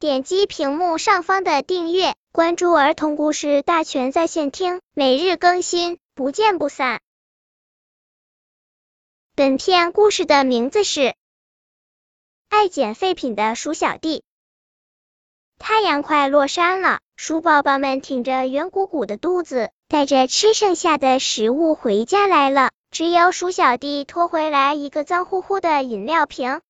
点击屏幕上方的订阅，关注儿童故事大全在线听，每日更新，不见不散。本片故事的名字是《爱捡废品的鼠小弟》。太阳快落山了，鼠宝宝们挺着圆鼓鼓的肚子，带着吃剩下的食物回家来了。只有鼠小弟拖回来一个脏乎乎的饮料瓶。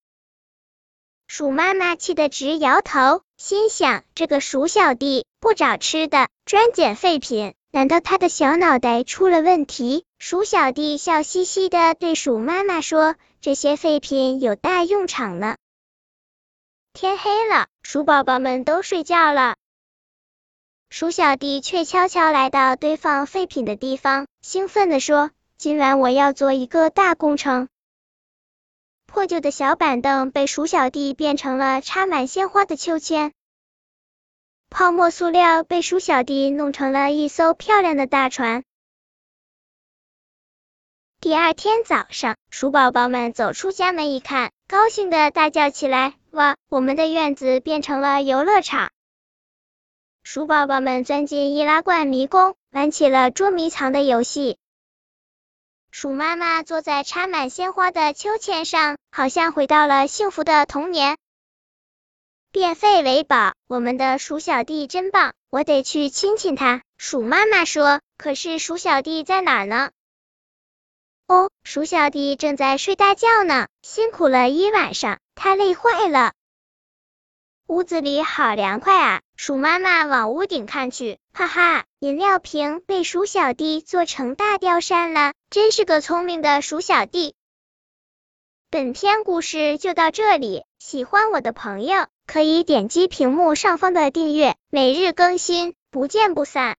鼠妈妈气得直摇头，心想：这个鼠小弟不找吃的，专捡废品，难道他的小脑袋出了问题？鼠小弟笑嘻嘻的对鼠妈妈说：“这些废品有大用场呢。”天黑了，鼠宝宝们都睡觉了，鼠小弟却悄悄来到堆放废品的地方，兴奋的说：“今晚我要做一个大工程。”破旧的小板凳被鼠小弟变成了插满鲜花的秋千，泡沫塑料被鼠小弟弄成了一艘漂亮的大船。第二天早上，鼠宝宝们走出家门一看，高兴的大叫起来：“哇，我们的院子变成了游乐场！”鼠宝宝们钻进易拉罐迷宫，玩起了捉迷藏的游戏。鼠妈妈坐在插满鲜花的秋千上，好像回到了幸福的童年。变废为宝，我们的鼠小弟真棒，我得去亲亲他。鼠妈妈说：“可是鼠小弟在哪呢？”哦，鼠小弟正在睡大觉呢，辛苦了一晚上，他累坏了。屋子里好凉快啊！鼠妈妈往屋顶看去，哈哈，饮料瓶被鼠小弟做成大吊扇了，真是个聪明的鼠小弟。本篇故事就到这里，喜欢我的朋友可以点击屏幕上方的订阅，每日更新，不见不散。